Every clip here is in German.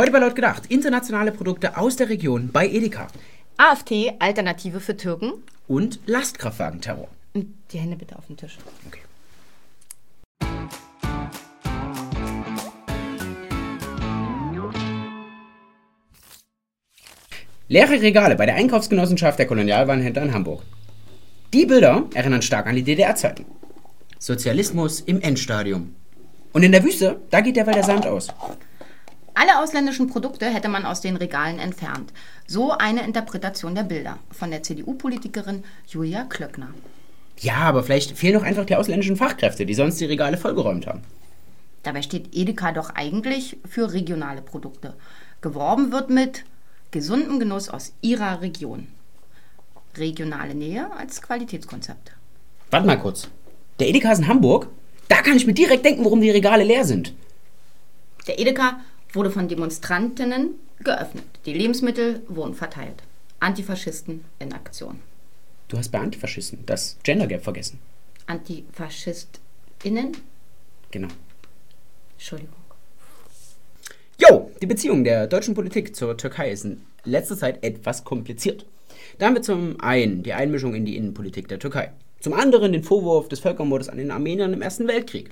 Heute bei Laut gedacht, internationale Produkte aus der Region bei Edeka. AfT, Alternative für Türken. Und Lastkraftwagenterror. Die Hände bitte auf den Tisch. Okay. Leere Regale bei der Einkaufsgenossenschaft der Kolonialwarenhändler in Hamburg. Die Bilder erinnern stark an die DDR-Zeiten. Sozialismus im Endstadium. Und in der Wüste, da geht derweil der Sand aus. Alle ausländischen Produkte hätte man aus den Regalen entfernt. So eine Interpretation der Bilder von der CDU-Politikerin Julia Klöckner. Ja, aber vielleicht fehlen doch einfach die ausländischen Fachkräfte, die sonst die Regale vollgeräumt haben. Dabei steht Edeka doch eigentlich für regionale Produkte. Geworben wird mit gesundem Genuss aus ihrer Region. Regionale Nähe als Qualitätskonzept. Warte mal kurz. Der Edeka ist in Hamburg? Da kann ich mir direkt denken, warum die Regale leer sind. Der Edeka wurde von Demonstrantinnen geöffnet. Die Lebensmittel wurden verteilt. Antifaschisten in Aktion. Du hast bei Antifaschisten das Gender Gap vergessen. AntifaschistInnen? Genau. Entschuldigung. Jo, die Beziehung der deutschen Politik zur Türkei ist in letzter Zeit etwas kompliziert. Da haben wir zum einen die Einmischung in die Innenpolitik der Türkei. Zum anderen den Vorwurf des Völkermordes an den Armeniern im Ersten Weltkrieg.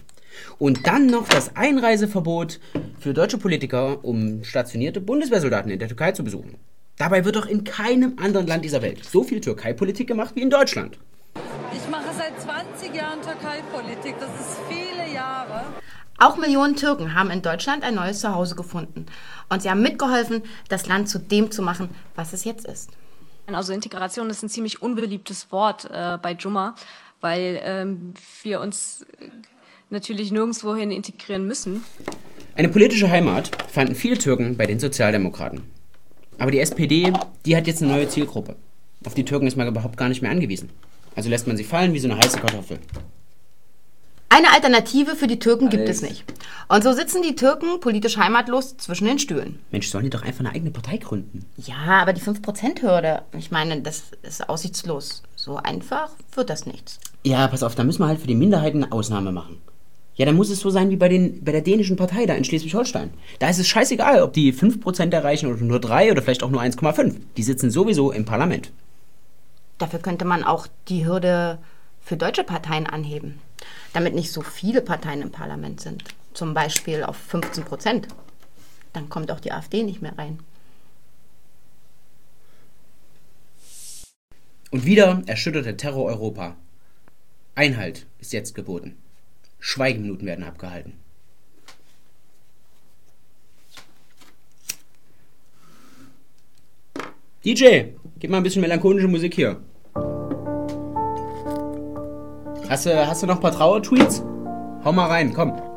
Und dann noch das Einreiseverbot für deutsche Politiker, um stationierte Bundeswehrsoldaten in der Türkei zu besuchen. Dabei wird doch in keinem anderen Land dieser Welt so viel Türkei-Politik gemacht wie in Deutschland. Ich mache seit 20 Jahren Türkei-Politik. Das ist viele Jahre. Auch Millionen Türken haben in Deutschland ein neues Zuhause gefunden. Und sie haben mitgeholfen, das Land zu dem zu machen, was es jetzt ist. Also Integration ist ein ziemlich unbeliebtes Wort äh, bei Jumma, weil ähm, wir uns natürlich nirgendwohin integrieren müssen. Eine politische Heimat fanden viele Türken bei den Sozialdemokraten. Aber die SPD, die hat jetzt eine neue Zielgruppe. Auf die Türken ist man überhaupt gar nicht mehr angewiesen. Also lässt man sie fallen wie so eine heiße Kartoffel. Eine Alternative für die Türken gibt es nicht. Und so sitzen die Türken politisch heimatlos zwischen den Stühlen. Mensch, sollen die doch einfach eine eigene Partei gründen? Ja, aber die 5%-Hürde, ich meine, das ist aussichtslos. So einfach wird das nichts. Ja, pass auf, da müssen wir halt für die Minderheiten eine Ausnahme machen. Ja, dann muss es so sein wie bei, den, bei der dänischen Partei da in Schleswig-Holstein. Da ist es scheißegal, ob die 5% erreichen oder nur 3 oder vielleicht auch nur 1,5. Die sitzen sowieso im Parlament. Dafür könnte man auch die Hürde für deutsche Parteien anheben, damit nicht so viele Parteien im Parlament sind. Zum Beispiel auf 15 Prozent. Dann kommt auch die AfD nicht mehr rein. Und wieder erschüttert der Terror Europa. Einhalt ist jetzt geboten. Schweigeminuten werden abgehalten. DJ, gib mal ein bisschen melancholische Musik hier. Hast du, hast du noch ein paar Trauer-Tweets? Hau mal rein, komm.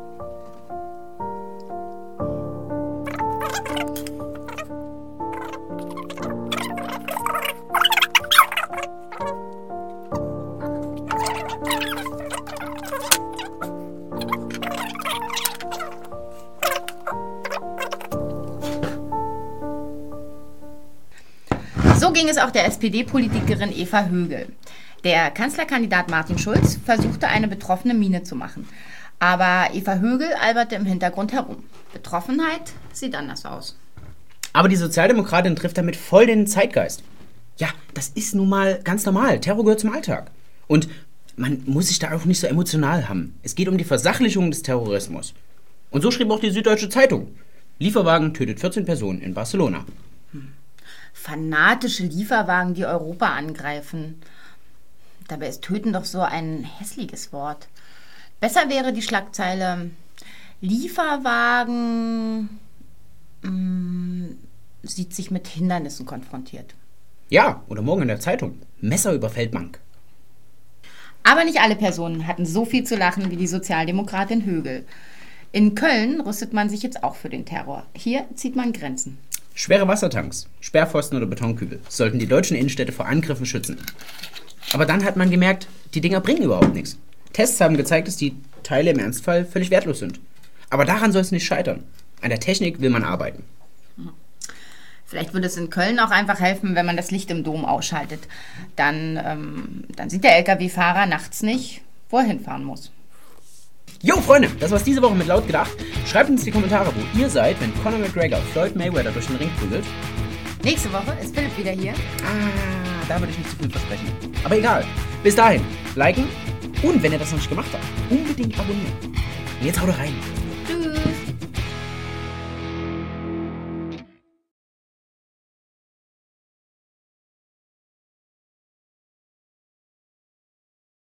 So ging es auch der SPD-Politikerin Eva Högel. Der Kanzlerkandidat Martin Schulz versuchte eine betroffene Miene zu machen. Aber Eva Högel alberte im Hintergrund herum. Betroffenheit sieht anders aus. Aber die Sozialdemokratin trifft damit voll den Zeitgeist. Ja, das ist nun mal ganz normal. Terror gehört zum Alltag. Und man muss sich da auch nicht so emotional haben. Es geht um die Versachlichung des Terrorismus. Und so schrieb auch die Süddeutsche Zeitung. Lieferwagen tötet 14 Personen in Barcelona. Fanatische Lieferwagen, die Europa angreifen. Dabei ist töten doch so ein hässliches Wort. Besser wäre die Schlagzeile Lieferwagen mh, sieht sich mit Hindernissen konfrontiert. Ja, oder morgen in der Zeitung. Messer überfällt Bank. Aber nicht alle Personen hatten so viel zu lachen wie die Sozialdemokratin Högel. In Köln rüstet man sich jetzt auch für den Terror. Hier zieht man Grenzen. Schwere Wassertanks, Sperrpfosten oder Betonkübel sollten die deutschen Innenstädte vor Angriffen schützen. Aber dann hat man gemerkt, die Dinger bringen überhaupt nichts. Tests haben gezeigt, dass die Teile im Ernstfall völlig wertlos sind. Aber daran soll es nicht scheitern. An der Technik will man arbeiten. Vielleicht würde es in Köln auch einfach helfen, wenn man das Licht im Dom ausschaltet. Dann, ähm, dann sieht der Lkw-Fahrer nachts nicht, wo er hinfahren muss. Jo, Freunde, das war's diese Woche mit Laut gedacht. Schreibt uns in die Kommentare, wo ihr seid, wenn Conor McGregor Floyd Mayweather durch den Ring prügelt. Nächste Woche ist Philipp wieder hier. Ah, da würde ich nicht zu viel versprechen. Aber egal. Bis dahin, liken und wenn ihr das noch nicht gemacht habt, unbedingt abonnieren. Und jetzt haut rein.